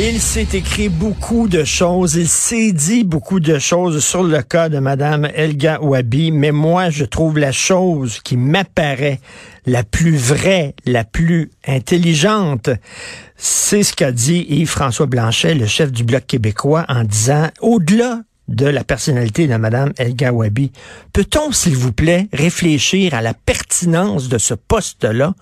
Il s'est écrit beaucoup de choses, il s'est dit beaucoup de choses sur le cas de Madame Elga Wabi, mais moi, je trouve la chose qui m'apparaît la plus vraie, la plus intelligente, c'est ce qu'a dit Yves-François Blanchet, le chef du Bloc québécois, en disant, au-delà de la personnalité de Madame Elga Wabi, peut-on, s'il vous plaît, réfléchir à la pertinence de ce poste-là?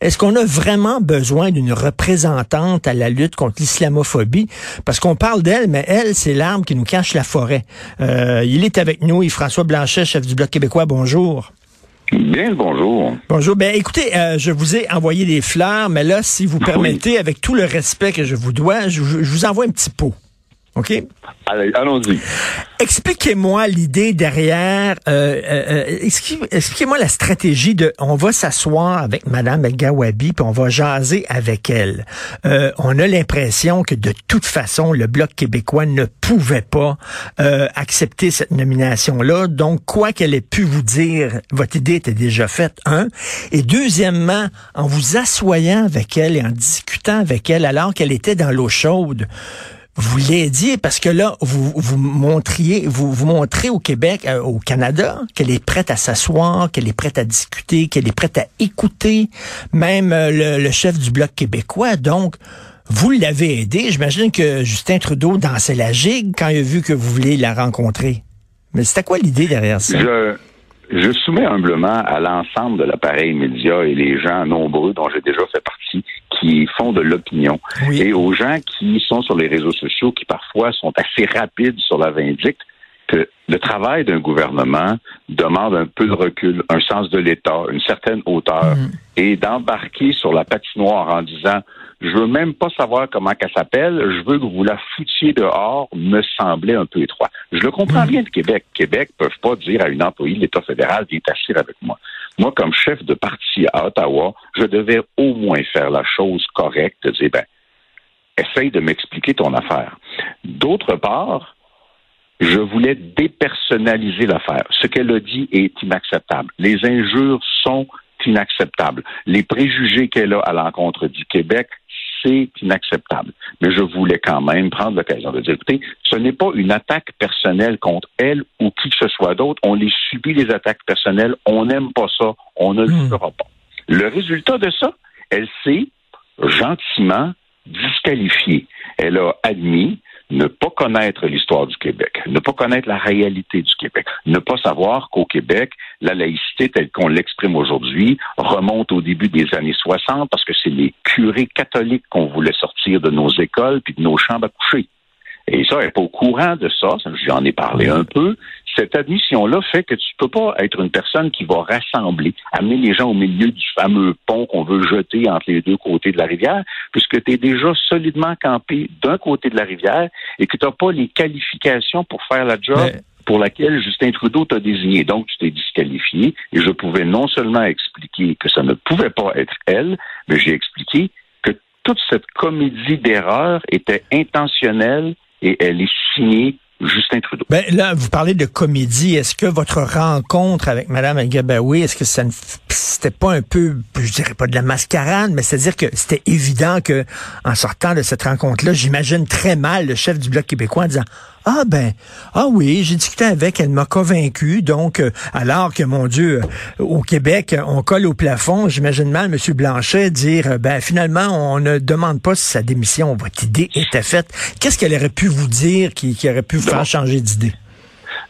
Est-ce qu'on a vraiment besoin d'une représentante à la lutte contre l'islamophobie? Parce qu'on parle d'elle, mais elle, c'est l'arbre qui nous cache la forêt. Euh, il est avec nous, Yves-François Blanchet, chef du Bloc québécois. Bonjour. Bien le bonjour. Bonjour. Ben, écoutez, euh, je vous ai envoyé des fleurs, mais là, si vous permettez, avec tout le respect que je vous dois, je, je vous envoie un petit pot. OK? Allez, allons-y. Expliquez-moi l'idée derrière. Euh, euh, expliquez- Expliquez-moi la stratégie de. On va s'asseoir avec Madame El Gawabi puis on va jaser avec elle. Euh, on a l'impression que de toute façon le bloc québécois ne pouvait pas euh, accepter cette nomination-là. Donc quoi qu'elle ait pu vous dire, votre idée était déjà faite. Un. Et deuxièmement, en vous assoyant avec elle et en discutant avec elle alors qu'elle était dans l'eau chaude vous l'aidiez parce que là, vous, vous montriez, vous, vous montrez au Québec, euh, au Canada, qu'elle est prête à s'asseoir, qu'elle est prête à discuter, qu'elle est prête à écouter, même euh, le, le chef du Bloc québécois. Donc, vous l'avez aidé. J'imagine que Justin Trudeau dansait la gigue quand il a vu que vous vouliez la rencontrer. Mais c'était quoi l'idée derrière ça? Je, je soumets humblement à l'ensemble de l'appareil média et les gens nombreux dont j'ai déjà fait partie qui font de l'opinion Oui. et aux gens qui sont sur les réseaux sociaux qui parfois sont assez rapides sur la vindicte que le travail d'un gouvernement demande un peu de recul, un sens de l'État, une certaine hauteur et d'embarquer sur la patinoire en disant je veux même pas savoir comment qu'elle s'appelle, je veux que vous la foutiez dehors, me semblait un peu étroit. Je le comprends bien de Québec. Québec ne peuvent pas dire à une employée de l'État fédéral viens t'asseoir avec moi. Moi, comme chef de parti à Ottawa, je devais au moins faire la chose correcte, de dire ben, essaye de m'expliquer ton affaire. D'autre part, je voulais dépersonnaliser l'affaire. Ce qu'elle a dit est inacceptable. Les injures sont inacceptables. Les préjugés qu'elle a à l'encontre du Québec, c'est inacceptable. Mais je voulais quand même prendre l'occasion de dire, écoutez, ce n'est pas une attaque personnelle contre elle ou qui que ce soit d'autre. On les subit, les attaques personnelles. On n'aime pas ça. On ne le fera pas. Le résultat de ça, elle s'est gentiment disqualifiée. Elle a admis ne pas connaître l'histoire du Québec, ne pas connaître la réalité du Québec, ne pas savoir qu'au Québec, la laïcité telle qu'on l'exprime aujourd'hui remonte au début des années 60 parce que c'est les curés catholiques qu'on voulait sortir de nos écoles puis de nos chambres à coucher. Et ça, elle n'est pas au courant de ça, j'en ai parlé un peu. Cette admission-là fait que tu peux pas être une personne qui va rassembler, amener les gens au milieu du fameux pont qu'on veut jeter entre les deux côtés de la rivière, puisque tu es déjà solidement campé d'un côté de la rivière et que tu n'as pas les qualifications pour faire la job Mais- pour laquelle Justin Trudeau t'a désigné. Donc, tu t'es disqualifié et je pouvais non seulement expliquer que ça ne pouvait pas être elle, mais j'ai expliqué que toute cette comédie d'erreur était intentionnelle et elle est signée Ben là, vous parlez de comédie. Est-ce que votre rencontre avec Madame El est-ce que ça ne c'était pas un peu, je dirais pas de la mascarade, mais c'est-à-dire que c'était évident que en sortant de cette rencontre-là, j'imagine très mal le chef du Bloc québécois en disant ah ben ah oui, j'ai discuté avec, elle m'a convaincu. Donc euh, alors que mon Dieu, euh, au Québec, on colle au plafond, j'imagine mal M. Blanchet dire euh, ben finalement on ne demande pas si sa démission, votre idée était faite. Qu'est-ce qu'elle aurait pu vous dire qui, qui aurait pu vous faire changer d'idée?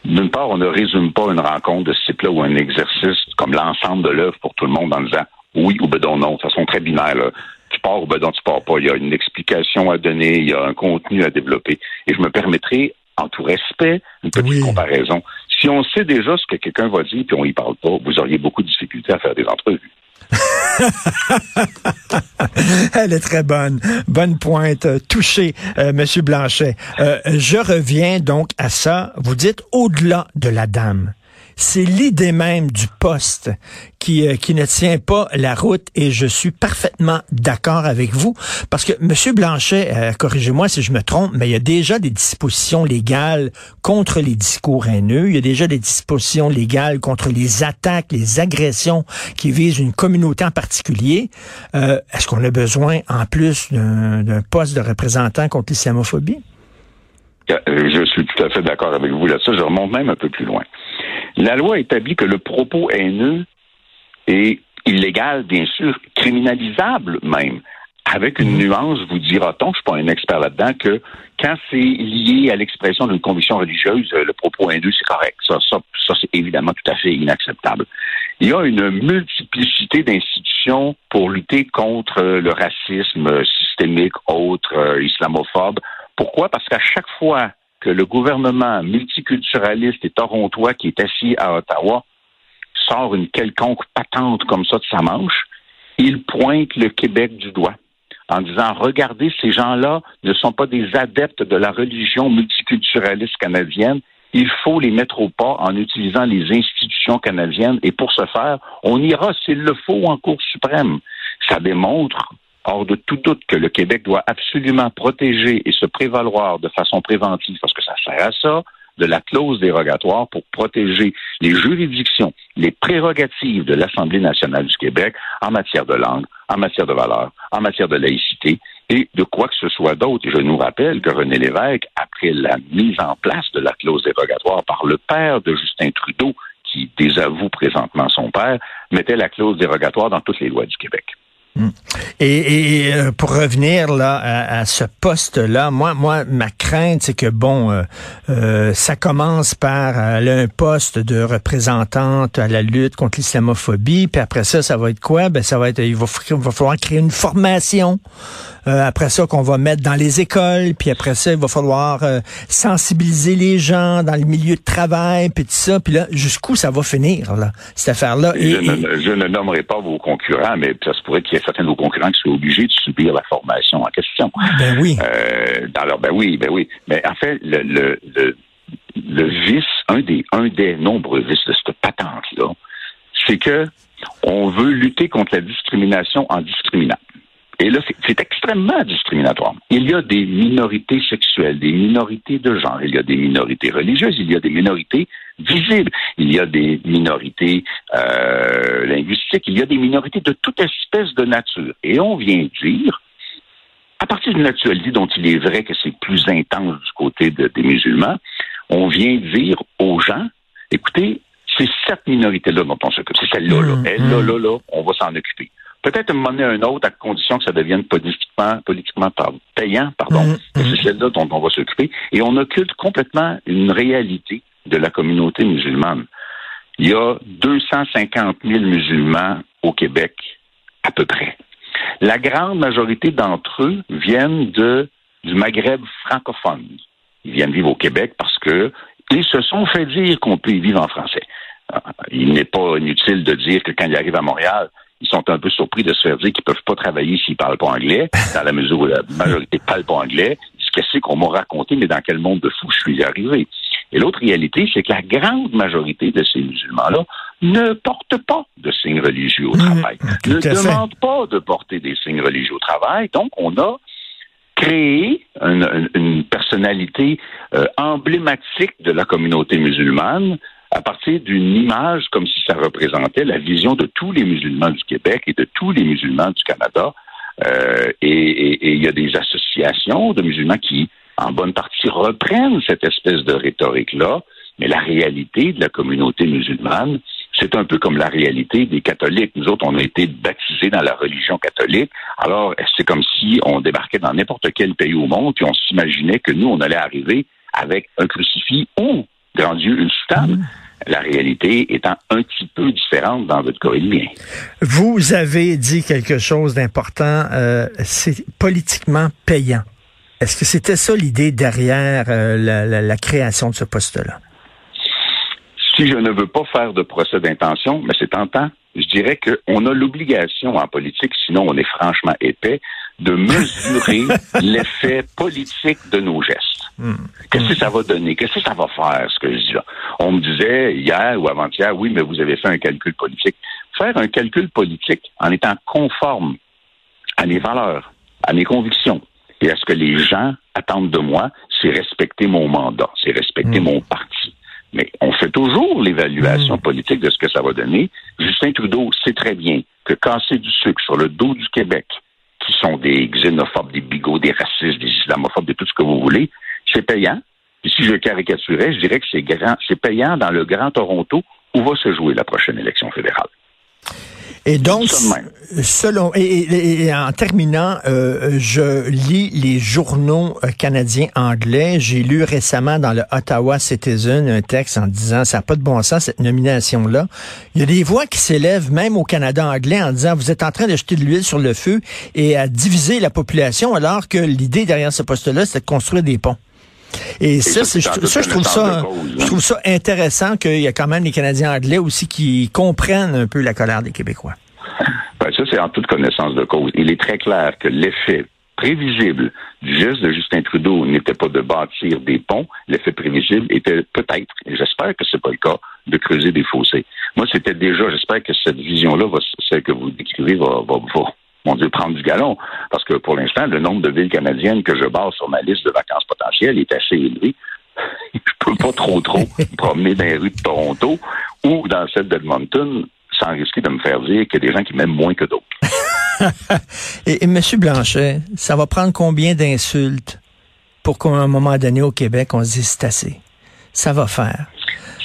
d'une part, on ne résume pas une rencontre de ce type-là ou un exercice comme l'ensemble de l'œuvre pour tout le monde en disant oui ou ben non, de façon très binaire. Là. Tu pars ou ben non, tu pars pas. Il y a une explication à donner, il y a un contenu à développer. Et je me permettrai, en tout respect, une petite comparaison. Si on sait déjà ce que quelqu'un va dire puis on y parle pas, vous auriez beaucoup de difficultés à faire des entrevues. Elle est très bonne. Bonne pointe. Touché, euh, Monsieur Blanchet. Euh, je reviens donc à ça. Vous dites au-delà de la dame c'est l'idée même du poste qui, euh, qui ne tient pas la route et je suis parfaitement d'accord avec vous parce que M. Blanchet, euh, corrigez-moi si je me trompe, mais il y a déjà des dispositions légales contre les discours haineux, il y a déjà des dispositions légales contre les attaques, les agressions qui visent une communauté en particulier. Euh, est-ce qu'on a besoin en plus d'un poste de représentant contre l'islamophobie? Je suis tout à fait d'accord avec vous là-dessus. Je remonte même un peu plus loin. La loi établit que le propos haineux est illégal, bien sûr, criminalisable même. Avec une nuance, vous dira-t-on, je suis pas un expert là-dedans, que quand c'est lié à l'expression d'une conviction religieuse, le propos haineux, c'est correct. Ça, ça, ça c'est évidemment tout à fait inacceptable. Il y a une multiplicité d'institutions pour lutter contre le racisme systémique, autre, euh, islamophobe. Pourquoi? Parce qu'à chaque fois le gouvernement multiculturaliste et torontois qui est assis à Ottawa sort une quelconque patente comme ça de sa manche, il pointe le Québec du doigt en disant regardez, ces gens-là ne sont pas des adeptes de la religion multiculturaliste canadienne. Il faut les mettre au pas en utilisant les institutions canadiennes et pour ce faire, on ira s'il le faut en Cour suprême. Ça démontre hors de tout doute que le Québec doit absolument protéger et se prévaloir de façon préventive, parce que ça sert à ça, de la clause dérogatoire pour protéger les juridictions, les prérogatives de l'Assemblée nationale du Québec en matière de langue, en matière de valeur, en matière de laïcité et de quoi que ce soit d'autre. Je nous rappelle que René Lévesque, après la mise en place de la clause dérogatoire par le père de Justin Trudeau, qui désavoue présentement son père, mettait la clause dérogatoire dans toutes les lois du Québec. Hmm. Et, et, euh, pour revenir là à, ce poste-là, moi, moi, ma crainte, c'est que bon, euh, euh ça commence par un poste de représentante à la lutte contre l'islamophobie, puis après ça, ça va être quoi? Ben, ça va être, il va falloir créer une formation euh, après ça qu'on va mettre dans les écoles, puis après ça, il va falloir euh, sensibiliser les gens dans le milieu de travail, puis tout ça. Puis là, jusqu'où ça va finir, là, cette affaire-là? Et, je, ne, nommerai pas vos concurrents, mais ça se pourrait qu'il y ait certains de vos concurrents qui soient obligés de subir la formation en question. Ben oui. Euh, dans ben oui, ben oui. Mais en fait, le, le, le, le vice, un des, un des nombreux vices de cette patente-là, c'est que on veut lutter contre la discrimination en discriminant. Et là, c'est extrêmement discriminatoire. Il y a des minorités sexuelles, des minorités de genre, il y a des minorités religieuses, il y a des minorités visibles, il y a des minorités euh, linguistiques, il y a des minorités de toute espèce de nature. Et on vient dire, à partir d'une actualité dont il est vrai que c'est plus intense du côté des musulmans, on vient dire aux gens, écoutez, c'est cette minorité-là dont on s'occupe, c'est celle-là, là. Mmh, elle, là, mmh. là, là, on va s'en occuper peut-être un moment donné un autre à condition que ça devienne politiquement, politiquement payant, pardon. Mm-hmm. C'est celle-là dont on va s'occuper. Et on occulte complètement une réalité de la communauté musulmane. Il y a 250 000 musulmans au Québec, à peu près. La grande majorité d'entre eux viennent de, du Maghreb francophone. Ils viennent vivre au Québec parce que ils se sont fait dire qu'on peut y vivre en français. Euh, il n'est pas inutile de dire que quand ils arrivent à Montréal, ils sont un peu surpris de se faire dire qu'ils peuvent pas travailler s'ils parlent pas anglais, dans la mesure où la majorité parle pas anglais. Qu'est-ce qu'on m'a raconté, mais dans quel monde de fou je suis arrivé? Et l'autre réalité, c'est que la grande majorité de ces musulmans-là ne portent pas de signes religieux au mmh, travail, ne demandent pas de porter des signes religieux au travail. Donc, on a créé une, personnalité euh, emblématique de la communauté musulmane à partir d'une image comme si ça représentait la vision de tous les musulmans du Québec et de tous les musulmans du Canada. Euh, et il y a des associations de musulmans qui, en bonne partie, reprennent cette espèce de rhétorique-là. Mais la réalité de la communauté musulmane, c'est un peu comme la réalité des catholiques. Nous autres, on a été baptisés dans la religion catholique. Alors, c'est comme si on débarquait dans n'importe quel pays au monde, puis on s'imaginait que nous, on allait arriver avec un crucifix ou grand Dieu, une Kurdistan. La réalité étant un petit peu différente dans votre cas et le mien. Vous avez dit quelque chose d'important, euh, c'est politiquement payant. Est-ce que c'était ça l'idée derrière euh, la, la- la création de ce poste-là? Si je ne veux pas faire de procès d'intention, mais c'est tentant, je dirais qu'on a l'obligation en politique, sinon on est franchement épais, de mesurer l'effet politique de nos gestes. Qu'est-ce que ça va donner? Qu'est-ce que ça va faire, ce que je dis là? On me disait hier ou avant-hier, oui, mais vous avez fait un calcul politique. Faire un calcul politique en étant conforme à mes valeurs, à mes convictions et à ce que les gens attendent de moi, c'est respecter mon mandat, c'est respecter mon parti. Mais on fait toujours l'évaluation politique de ce que ça va donner. Justin Trudeau sait très bien que casser du sucre sur le dos du Québec, qui sont des xénophobes, des bigots, des racistes, des islamophobes, de tout ce que vous voulez, c'est payant. Puis si je caricaturais, je dirais que c'est c'est payant dans le Grand Toronto où va se jouer la prochaine élection fédérale. Et donc, selon et, et- et en terminant, euh, je lis les journaux euh, canadiens anglais. J'ai lu récemment dans le Ottawa Citizen un texte en disant ça n'a pas de bon sens cette nomination là. Il y a des voix qui s'élèvent même au Canada anglais en disant vous êtes en train de jeter de l'huile sur le feu et à diviser la population alors que l'idée derrière ce poste-là c'est de construire des ponts. Et ça, je, en ça, je trouve ça, connaissance de cause, je trouve ça intéressant qu'il y a quand même les Canadiens anglais aussi qui comprennent un peu la colère des Québécois. Ben, ça, c'est en toute connaissance de cause. Il est très clair que l'effet prévisible du geste de Justin Trudeau n'était pas de bâtir des ponts. L'effet prévisible était peut-être, et j'espère que c'est pas le cas, de creuser des fossés. Moi, c'était déjà, j'espère que cette vision-là, celle que vous décrivez, va, va, va, mon Dieu, prendre du galon. Parce que pour l'instant, le nombre de villes canadiennes que je base sur ma liste de vacances potentielles est assez élevé. je peux pas trop, trop me promener dans les rues de Toronto ou dans celle d'Edmonton sans risquer de me faire dire qu'il y a des gens qui m'aiment moins que d'autres. Et, et M. Blanchet, ça va prendre combien d'insultes pour qu'à un moment donné au Québec, on se dise c'est assez? Ça va faire.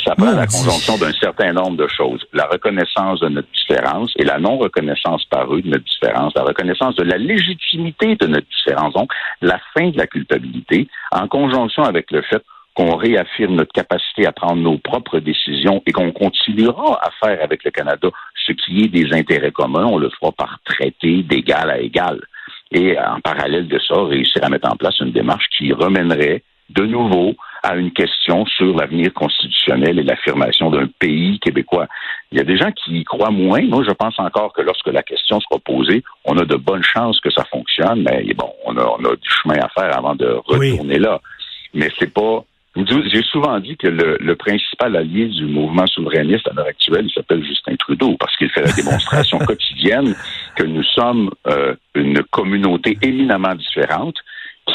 Ça prend la conjonction d'un certain nombre de choses. La reconnaissance de notre différence et la non-reconnaissance par eux de notre différence, la reconnaissance de la légitimité de notre différence, donc la fin de la culpabilité, en conjonction avec le fait qu'on réaffirme notre capacité à prendre nos propres décisions et qu'on continuera à faire avec le Canada ce qui est des intérêts communs. On le fera par traité d'égal à égal. Et en parallèle de ça, réussir à mettre en place une démarche qui remènerait de nouveau à une question sur l'avenir constitutionnel et l'affirmation d'un pays québécois. Il y a des gens qui y croient moins. Moi, je pense encore que lorsque la question sera posée, on a de bonnes chances que ça fonctionne, mais bon, on a, on a du chemin à faire avant de Oui. retourner là. Mais c'est pas. J'ai souvent dit que le, le principal allié du mouvement souverainiste à l'heure actuelle, il s'appelle Justin Trudeau, parce qu'il fait la démonstration quotidienne que nous sommes euh, une communauté éminemment différente,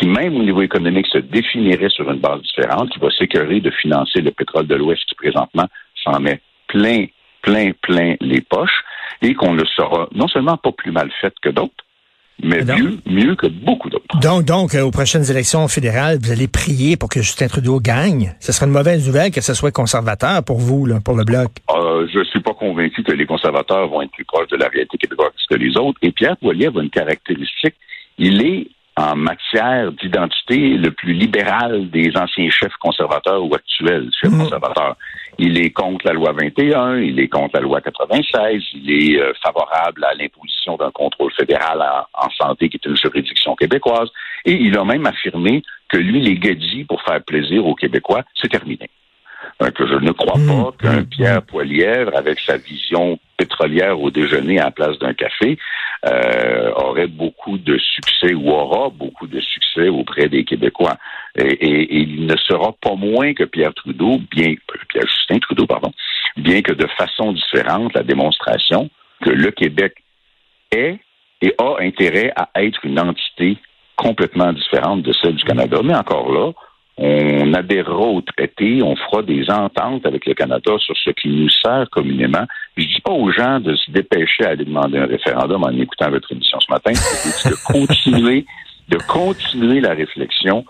qui même au niveau économique se définirait sur une base différente, qui va s'écœurer de financer le pétrole de l'Ouest qui présentement s'en met plein, plein, plein les poches, et qu'on le sera non seulement pas plus mal fait que d'autres, mais mieux, mieux que beaucoup d'autres. Donc, donc, euh, aux prochaines élections fédérales, vous allez prier pour que Justin Trudeau gagne. Ce serait une mauvaise nouvelle que ce soit conservateur pour vous, là, pour le Bloc. Euh, je suis pas convaincu que les conservateurs vont être plus proches de la réalité québécoise que les autres. Et Pierre Poilievre a une caractéristique. Il est, en matière d'identité, le plus libéral des anciens chefs conservateurs ou actuels chefs Mhm. conservateurs. Il est contre la loi 21, il est contre la loi 96, il est euh, favorable à l'imposition d'un contrôle fédéral en, en santé qui est une juridiction québécoise. Et il a même affirmé que lui, les gadgets, pour faire plaisir aux Québécois, c'est terminé. Euh, que je ne crois Mmh, pas qu'un mmh, Pierre Poilièvre, avec sa vision pétrolière au déjeuner à la place d'un café, euh, aurait beaucoup de succès ou aura beaucoup de succès auprès des Québécois. Et, et- et il ne sera pas moins que Pierre Trudeau, bien euh, Pierre Justin Trudeau, pardon, bien que de façon différente, la démonstration que le Québec est et a intérêt à être une entité complètement différente de celle du Canada. Mais encore là, on adhérera au traité, on fera des ententes avec le Canada sur ce qui nous sert communément. Je dis pas aux gens de se dépêcher à aller demander un référendum en écoutant votre émission ce matin, c'est de continuer, de continuer la réflexion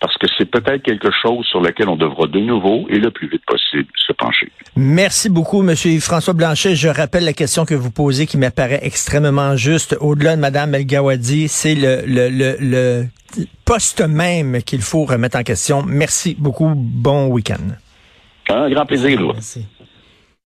parce que c'est peut-être quelque chose sur lequel on devra de nouveau et le plus vite possible se pencher. Merci beaucoup, Monsieur Yves-François Blanchet. Je rappelle la question que vous posez qui m'apparaît extrêmement juste. Au-delà de Madame El Gawadi, c'est le, le, le, le poste même qu'il faut remettre en question. Merci beaucoup. Bon week-end. Un grand plaisir. Merci.